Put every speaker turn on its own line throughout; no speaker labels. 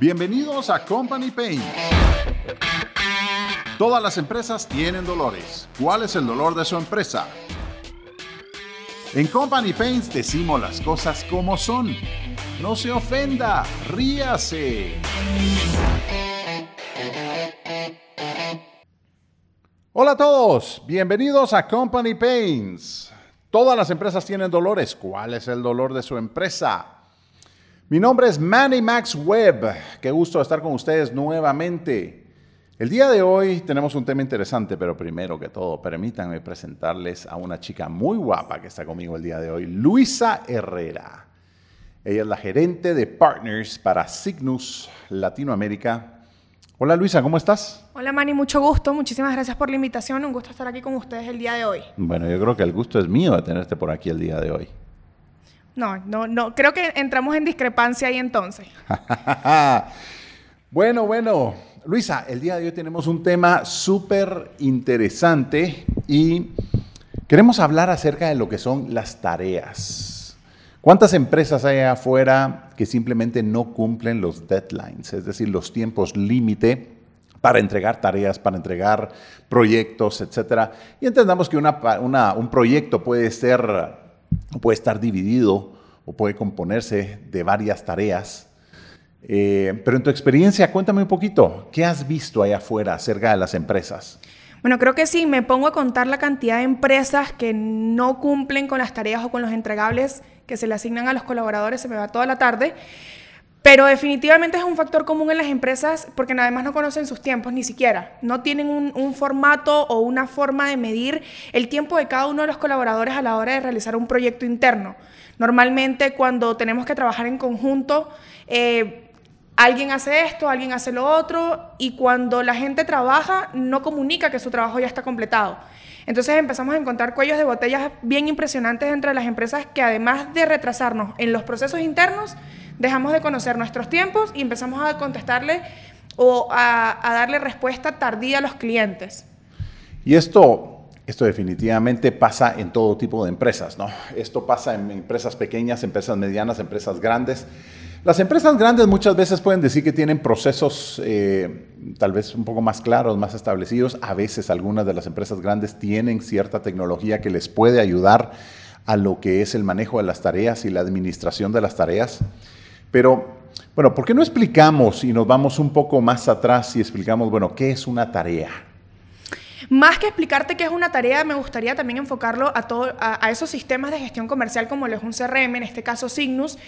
Bienvenidos a Company Pain. Todas las empresas tienen dolores. ¿Cuál es el dolor de su empresa? En Company Pains decimos las cosas como son. No se ofenda, ríase. Hola a todos, bienvenidos a Company Pains. Todas las empresas tienen dolores. ¿Cuál es el dolor de su empresa? Mi nombre es Manny Max Webb. Qué gusto estar con ustedes nuevamente. El día de hoy tenemos un tema interesante, pero primero que todo, permítanme presentarles a una chica muy guapa que está conmigo el día de hoy, Luisa Herrera. Ella es la gerente de Partners para Cygnus Latinoamérica. Hola Luisa, ¿cómo estás?
Hola Manny, mucho gusto. Muchísimas gracias por la invitación. Un gusto estar aquí con ustedes el día de hoy.
Bueno, yo creo que el gusto es mío de tenerte por aquí el día de hoy.
No, no, no. Creo que entramos en discrepancia ahí entonces.
bueno, bueno. Luisa, el día de hoy tenemos un tema súper interesante y queremos hablar acerca de lo que son las tareas. ¿Cuántas empresas hay afuera que simplemente no cumplen los deadlines, es decir, los tiempos límite para entregar tareas, para entregar proyectos, etcétera? Y entendamos que un proyecto puede, ser, puede estar dividido o puede componerse de varias tareas. Eh, pero en tu experiencia, cuéntame un poquito, ¿qué has visto allá afuera acerca de las empresas?
Bueno, creo que sí, me pongo a contar la cantidad de empresas que no cumplen con las tareas o con los entregables que se le asignan a los colaboradores, se me va toda la tarde. Pero definitivamente es un factor común en las empresas porque además no conocen sus tiempos ni siquiera. No tienen un, formato o una forma de medir el tiempo de cada uno de los colaboradores a la hora de realizar un proyecto interno. Normalmente cuando tenemos que trabajar en conjunto, eh, alguien hace esto, alguien hace lo otro, y cuando la gente trabaja, no comunica que su trabajo ya está completado. Entonces empezamos a encontrar cuellos de botellas bien impresionantes entre las empresas que además de retrasarnos en los procesos internos, dejamos de conocer nuestros tiempos y empezamos a contestarle o a, darle respuesta tardía a los clientes.
Y esto, esto definitivamente pasa en todo tipo de empresas, ¿no? Esto pasa en empresas pequeñas, empresas medianas, empresas grandes. Las empresas grandes muchas veces pueden decir que tienen procesos eh, tal vez un poco más claros, más establecidos. A veces algunas de las empresas grandes tienen cierta tecnología que les puede ayudar a lo que es el manejo de las tareas y la administración de las tareas. Pero, bueno, ¿por qué no explicamos y nos vamos un poco más atrás y explicamos, bueno, qué es una tarea?
Más que explicarte qué es una tarea, me gustaría también enfocarlo a, a, esos sistemas de gestión comercial como lo es un CRM, en este caso Signus.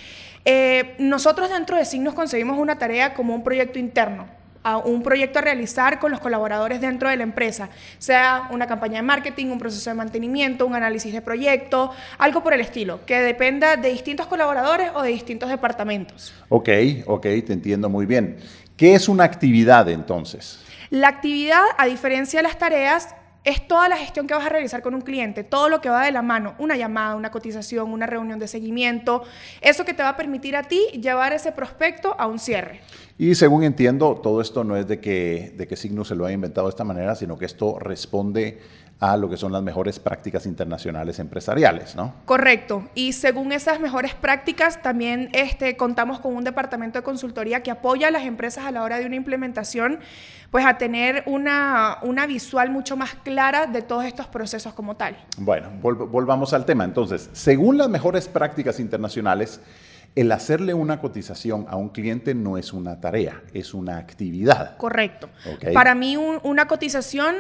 Eh, nosotros dentro de Signus concebimos una tarea como un proyecto interno, a un proyecto a realizar con los colaboradores dentro de la empresa, sea una campaña de marketing, un proceso de mantenimiento, un análisis de proyecto, algo por el estilo, que dependa de distintos colaboradores o de distintos departamentos.
Ok, ok, te entiendo muy bien. ¿Qué es una actividad entonces?
La actividad, a diferencia de las tareas, es toda la gestión que vas a realizar con un cliente, todo lo que va de la mano, una llamada, una cotización, una reunión de seguimiento, eso que te va a permitir a ti llevar ese prospecto a un cierre.
Y según entiendo, todo esto no es de que, de Signus se lo haya inventado de esta manera, sino que esto responde a lo que son las mejores prácticas internacionales empresariales, ¿no?
Correcto. Y según esas mejores prácticas, también este, contamos con un departamento de consultoría que apoya a las empresas a la hora de una implementación, pues a tener una, una visual mucho más clara de todos estos procesos como tal.
Bueno, volvamos al tema. Entonces, según las mejores prácticas internacionales, el hacerle una cotización a un cliente no es una tarea, es una actividad.
Correcto. Para mí una cotización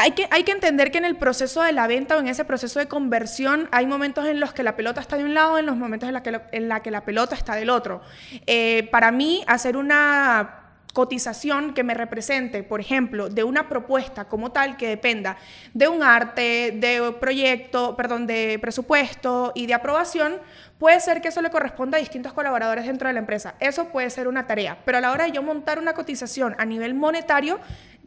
hay que, entender que en el proceso de la venta o en ese proceso de conversión hay momentos en los que la pelota está de un lado, en los momentos en los que la, que la pelota está del otro. Eh, para mí, hacer una cotización que me represente, por ejemplo, de una propuesta como tal que dependa de un arte, de proyecto, perdón, de presupuesto y de aprobación, puede ser que eso le corresponda a distintos colaboradores dentro de la empresa. Eso puede ser una tarea, pero a la hora de yo montar una cotización a nivel monetario,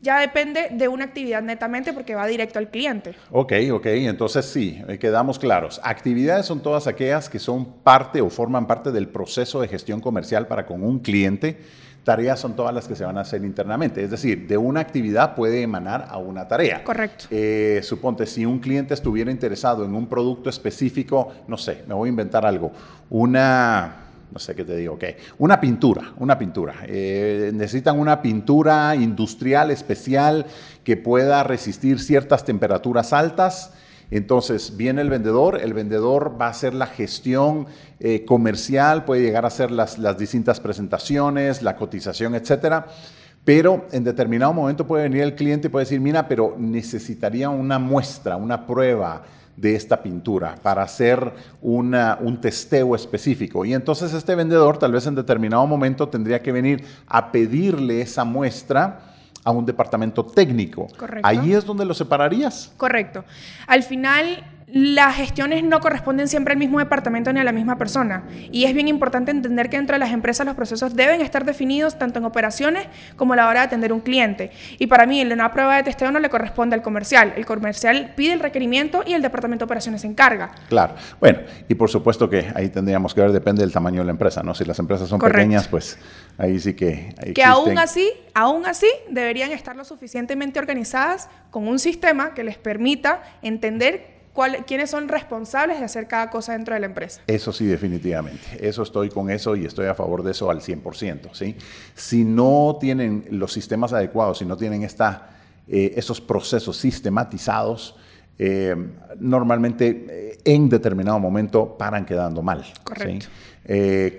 ya depende de una actividad netamente porque va directo al cliente.
Ok, ok, entonces sí, eh, quedamos claros. Actividades son todas aquellas que son parte o forman parte del proceso de gestión comercial para con un cliente. Tareas son todas las que se van a hacer internamente, es decir, de una actividad puede emanar a una tarea.
Correcto.
Eh, suponte, si un cliente estuviera interesado en un producto específico, no sé, me voy a inventar algo, una no sé qué te digo, ok, una pintura, una pintura. Eh, necesitan una pintura industrial especial que pueda resistir ciertas temperaturas altas. Entonces viene el vendedor, el vendedor va a hacer la gestión eh, comercial, puede llegar a hacer las, distintas presentaciones, la cotización, etcétera. Pero en determinado momento puede venir el cliente y puede decir, mira, pero necesitaría una muestra, una prueba de esta pintura para hacer un testeo específico. Y entonces este vendedor tal vez en determinado momento tendría que venir a pedirle esa muestra a un departamento técnico. Correcto. Ahí es donde lo separarías.
Correcto. Al final las gestiones no corresponden siempre al mismo departamento ni a la misma persona. Y es bien importante entender que dentro de las empresas los procesos deben estar definidos tanto en operaciones como a la hora de atender un cliente. Y para mí, una prueba de testeo no le corresponde al comercial. El comercial pide el requerimiento y el departamento de operaciones se encarga.
Claro. Bueno, y por supuesto que ahí tendríamos que ver, depende del tamaño de la empresa, ¿no? Si las empresas son pequeñas, pues ahí sí que...
Que aún así, aún así, deberían estar lo suficientemente organizadas con un sistema que les permita entender quiénes son responsables de hacer cada cosa dentro de la empresa.
Eso sí, definitivamente. Eso estoy con eso y estoy a favor de eso al 100%. ¿sí? Si no tienen los sistemas adecuados, si no tienen esta, eh, esos procesos sistematizados, eh, normalmente eh, en determinado momento paran quedando mal. Correcto.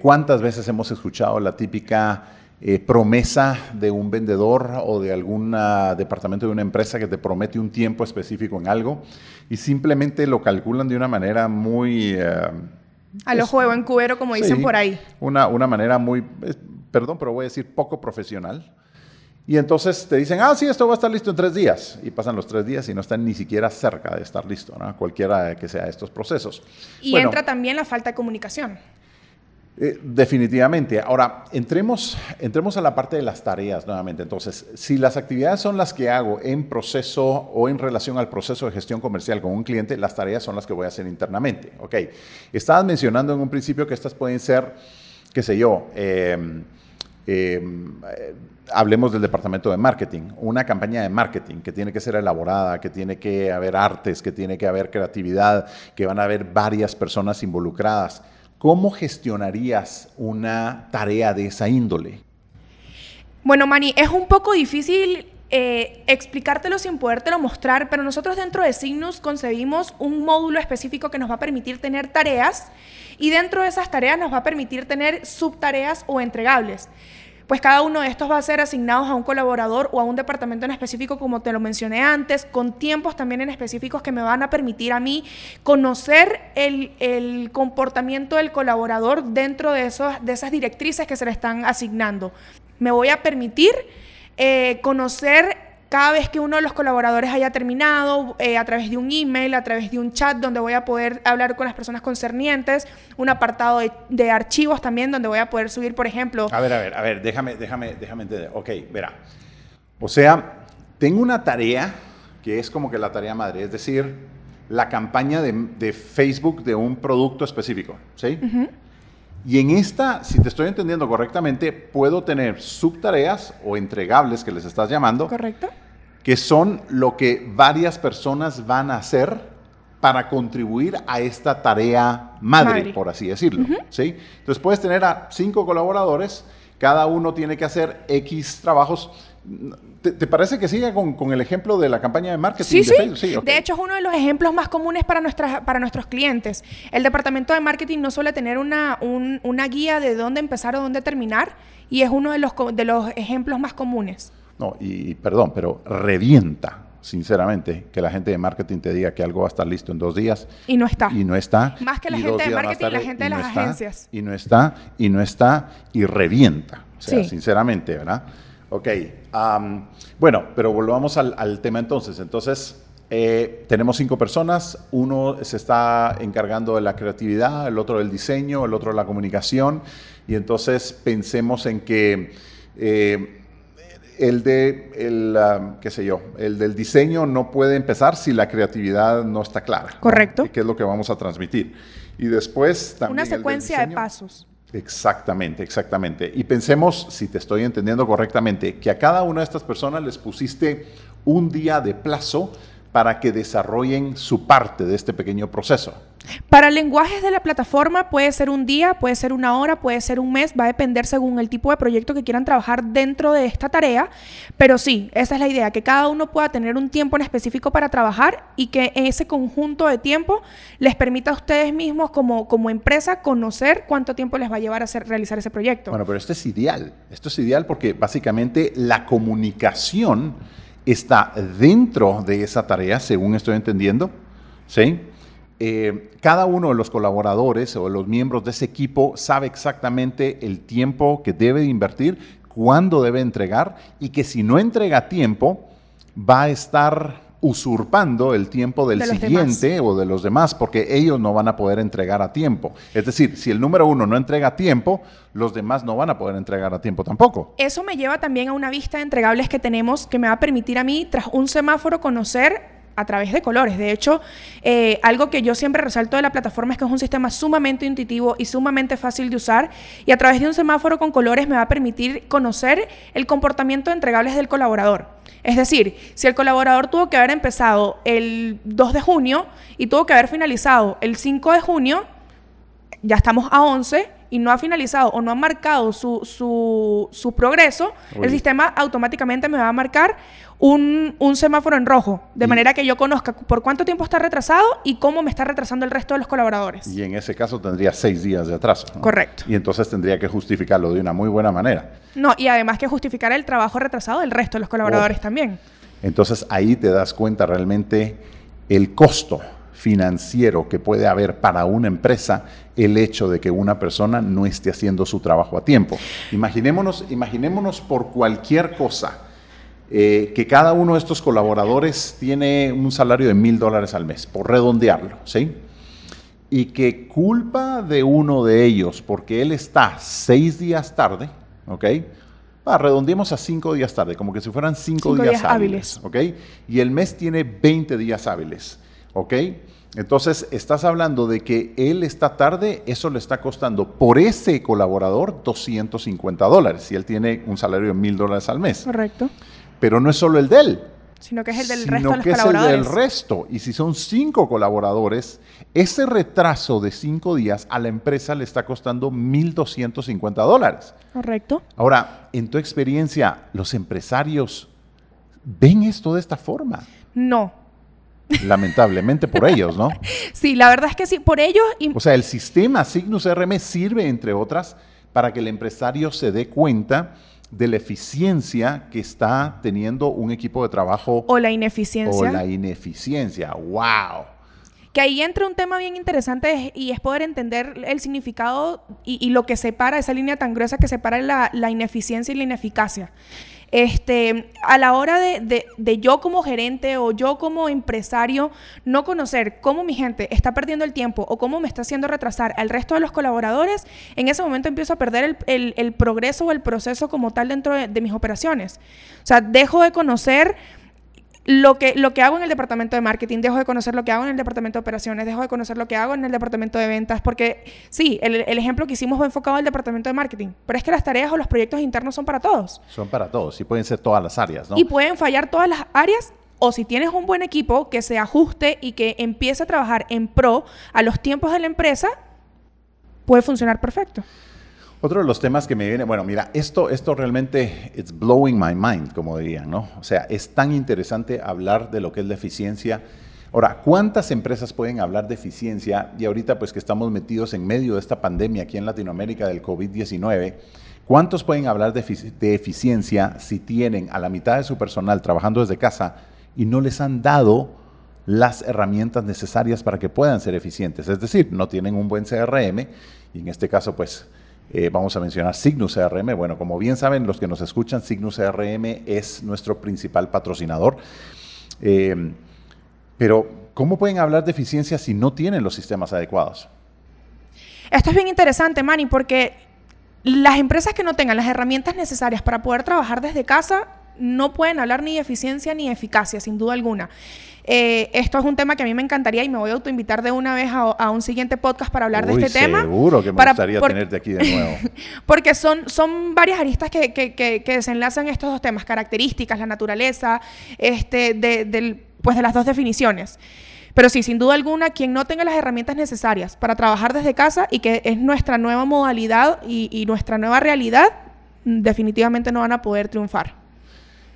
¿Cuántas veces hemos escuchado la típica eh, promesa de un vendedor o de algún ah, departamento de una empresa que te promete un tiempo específico en algo y simplemente lo calculan de una manera muy... Eh,
a lo juego en cubero, como dicen por ahí.
Una, una manera muy, perdón, pero voy a decir poco profesional. Y entonces te dicen, ah, sí, esto va a estar listo en tres días. Y pasan los tres días y no están ni siquiera cerca de estar listo, ¿no? cualquiera que sea estos procesos.
Y entra también la falta de comunicación.
Eh, definitivamente. Ahora, entremos, entremos a la parte de las tareas nuevamente. Entonces, si las actividades son las que hago en proceso o en relación al proceso de gestión comercial con un cliente, las tareas son las que voy a hacer internamente. Ok, estabas mencionando en un principio que estas pueden ser, qué sé yo, em, em, eh, hablemos del departamento de marketing, una campaña de marketing que tiene que ser elaborada, que tiene que haber artes, que tiene que haber creatividad, que van a haber varias personas involucradas ¿Cómo gestionarías una tarea de esa índole?
Bueno, Mani, es un poco difícil eh, explicártelo sin podértelo mostrar, pero nosotros dentro de Signus concebimos un módulo específico que nos va a permitir tener tareas y dentro de esas tareas nos va a permitir tener subtareas o entregables pues cada uno de estos va a ser asignados a un colaborador o a un departamento en específico, como te lo mencioné antes, con tiempos también en específicos que me van a permitir a mí conocer el, comportamiento del colaborador dentro de, esos, de esas directrices que se le están asignando. Me voy a permitir eh, conocer cada vez que uno de los colaboradores haya terminado, eh, a través de un email, a través de un chat donde voy a poder hablar con las personas concernientes, un apartado de, archivos también donde voy a poder subir, por ejemplo...
A ver, a ver, a ver, déjame, déjame, déjame entender. Ok, verá. O sea, tengo una tarea que es como que la tarea madre, es decir, la campaña de, Facebook de un producto específico, ¿sí? Y en esta, si te estoy entendiendo correctamente, puedo tener subtareas o entregables que les estás llamando.
Correcto.
Que son lo que varias personas van a hacer para contribuir a esta tarea madre, por así decirlo. ¿sí? Entonces puedes tener a cinco colaboradores, cada uno tiene que hacer X trabajos ¿Te, parece que siga con, el ejemplo de la campaña de marketing
sí, de Facebook? Sí, de hecho es uno de los ejemplos más comunes para, nuestras, para nuestros clientes. El departamento de marketing no suele tener una, una guía de dónde empezar o dónde terminar y es uno de los, de los ejemplos más comunes.
No, y perdón, pero revienta, sinceramente, que la gente de marketing te diga que algo va a estar listo en dos días.
Y no está.
Y no está.
Más que la gente de marketing, la gente de las agencias.
Y no está, y no está, y revienta. O sea, sinceramente, ¿verdad? Ok, bueno, pero volvamos al, tema entonces. Entonces, eh, tenemos cinco personas, uno se está encargando de la creatividad, el otro del diseño, el otro de la comunicación, y entonces pensemos en que eh, el de, el, qué sé yo, el del diseño no puede empezar si la creatividad no está clara.
Correcto.
¿Qué es lo que vamos a transmitir? Y después también...
Una secuencia de pasos.
Exactamente, exactamente. Y pensemos, si te estoy entendiendo correctamente, que a cada una de estas personas les pusiste un día de plazo para que desarrollen su parte de este pequeño proceso?
Para lenguajes de la plataforma puede ser un día, puede ser una hora, puede ser un mes, va a depender según el tipo de proyecto que quieran trabajar dentro de esta tarea, pero sí, esa es la idea, que cada uno pueda tener un tiempo en específico para trabajar y que ese conjunto de tiempo les permita a ustedes mismos como, como empresa conocer cuánto tiempo les va a llevar a hacer, realizar ese proyecto.
Bueno, pero esto es ideal, esto es ideal porque básicamente la comunicación está dentro de esa tarea, según estoy entendiendo, ¿sí? Eh, cada uno de los colaboradores o los miembros de ese equipo sabe exactamente el tiempo que debe invertir, cuándo debe entregar y que si no entrega tiempo, va a estar usurpando el tiempo del siguiente o de los demás, porque ellos no van a poder entregar a tiempo. Es decir, si el número uno no entrega a tiempo, los demás no van a poder entregar a tiempo tampoco.
Eso me lleva también a una vista de entregables que tenemos que me va a permitir a mí, tras un semáforo, conocer a través de colores. De hecho, eh, algo que yo siempre resalto de la plataforma es que es un sistema sumamente intuitivo y sumamente fácil de usar y a través de un semáforo con colores me va a permitir conocer el comportamiento de entregables del colaborador. Es decir, si el colaborador tuvo que haber empezado el 2 de junio y tuvo que haber finalizado el 5 de junio, ya estamos a 11 y no ha finalizado o no ha marcado su, su, progreso, el sistema automáticamente me va a marcar un, semáforo en rojo, de manera que yo conozca por cuánto tiempo está retrasado y cómo me está retrasando el resto de los colaboradores.
Y en ese caso tendría seis días de atraso.
Correcto.
Y entonces tendría que justificarlo de una muy buena manera.
No, y además que justificar el trabajo retrasado del resto de los colaboradores también.
Entonces ahí te das cuenta realmente el costo financiero que puede haber para una empresa el hecho de que una persona no esté haciendo su trabajo a tiempo. Imaginémonos, imaginémonos por cualquier cosa eh, que cada uno de estos colaboradores tiene un salario de mil dólares al mes, por redondearlo, ¿sí? Y que culpa de uno de ellos porque él está seis días tarde, ¿ok? Ah, redondeemos a cinco días tarde, como que si fueran cinco, días, hábiles, ¿ok? Y el mes tiene 20 días hábiles, ¿ok? Entonces, estás hablando de que él está tarde, eso le está costando por ese colaborador 250 dólares, si él tiene un salario de mil dólares al mes.
Correcto.
Pero no es solo el de él.
Sino que es el del resto de los
que es el del resto. Y si son cinco colaboradores, ese retraso de cinco días a la empresa le está costando 1.250 dólares.
Correcto.
Ahora, en tu experiencia, ¿los empresarios ven esto de esta forma?
No,
Lamentablemente por ellos, ¿no?
Sí, la verdad es que sí, por ellos.
O sea, el sistema Signus RM sirve, entre otras, para que el empresario se dé cuenta de la eficiencia que está teniendo un equipo de trabajo.
O la ineficiencia.
O la ineficiencia. ¡Wow!
Que ahí entra un tema bien interesante y es poder entender el significado y, lo que separa, esa línea tan gruesa que separa la, la ineficiencia y la ineficacia este, a la hora de, yo como gerente o yo como empresario no conocer cómo mi gente está perdiendo el tiempo o cómo me está haciendo retrasar al resto de los colaboradores, en ese momento empiezo a perder el, progreso o el proceso como tal dentro de mis operaciones. O sea, dejo de conocer lo que, lo que hago en el departamento de marketing, dejo de conocer lo que hago en el departamento de operaciones, dejo de conocer lo que hago en el departamento de ventas, porque sí, el, ejemplo que hicimos fue enfocado al departamento de marketing, pero es que las tareas o los proyectos internos son para todos.
Son para todos, y pueden ser todas las áreas, ¿no?
Y pueden fallar todas las áreas, o si tienes un buen equipo que se ajuste y que empiece a trabajar en pro a los tiempos de la empresa, puede funcionar perfecto.
Otro de los temas que me viene, bueno, mira, esto, esto realmente, it's blowing my mind, como dirían, ¿no? O sea, es tan interesante hablar de lo que es la eficiencia. Ahora, ¿cuántas empresas pueden hablar de eficiencia? Y ahorita, pues que estamos metidos en medio de esta pandemia aquí en Latinoamérica del COVID-19, ¿cuántos pueden hablar de, de eficiencia si tienen a la mitad de su personal trabajando desde casa y no les han dado las herramientas necesarias para que puedan ser eficientes? Es decir, no tienen un buen CRM y en este caso, pues eh, vamos a mencionar Signus CRM. Bueno, como bien saben los que nos escuchan, Signus CRM es nuestro principal patrocinador. Eh, pero, ¿cómo pueden hablar de eficiencia si no tienen los sistemas adecuados?
Esto es bien interesante, Manny, porque las empresas que no tengan las herramientas necesarias para poder trabajar desde casa no pueden hablar ni de eficiencia ni de eficacia, sin duda alguna. Eh, esto es un tema que a mí me encantaría y me voy a autoinvitar de una vez a, un siguiente podcast para hablar de este tema.
Seguro que me gustaría tenerte aquí de nuevo.
porque son, son varias aristas que, que, que, desenlazan estos dos temas, características, la naturaleza, este, del pues de las dos definiciones. Pero sí, sin duda alguna, quien no tenga las herramientas necesarias para trabajar desde casa y que es nuestra nueva modalidad y, y nuestra nueva realidad, definitivamente no van a poder triunfar.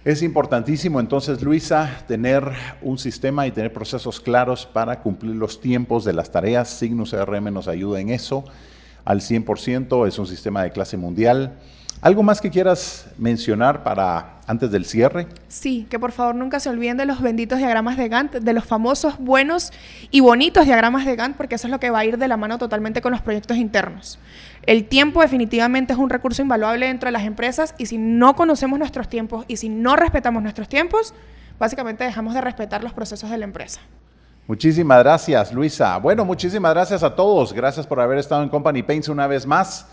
Es importantísimo entonces, Luisa, tener un sistema y tener procesos claros para cumplir los tiempos de las tareas. Signus CRM nos ayuda en eso al 100%, es un sistema de clase mundial. ¿Algo más que quieras mencionar para antes del cierre?
Sí, que por favor nunca se olviden de los benditos diagramas de Gantt, de los famosos buenos y bonitos diagramas de Gantt, porque eso es lo que va a ir de la mano totalmente con los proyectos internos. El tiempo definitivamente es un recurso invaluable dentro de las empresas y si no conocemos nuestros tiempos y si no respetamos nuestros tiempos, básicamente dejamos de respetar los procesos de la empresa.
Muchísimas gracias, Luisa. Bueno, muchísimas gracias a todos. Gracias por haber estado en Company Paints una vez más.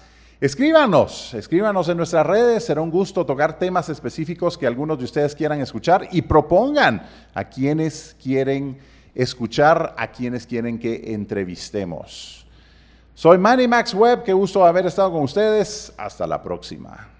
Escríbanos, escríbanos en nuestras redes, será un gusto tocar temas específicos que algunos de ustedes quieran escuchar y propongan a quienes quieren escuchar, a quienes quieren que entrevistemos. Soy Manny Max Webb, qué gusto haber estado con ustedes, hasta la próxima.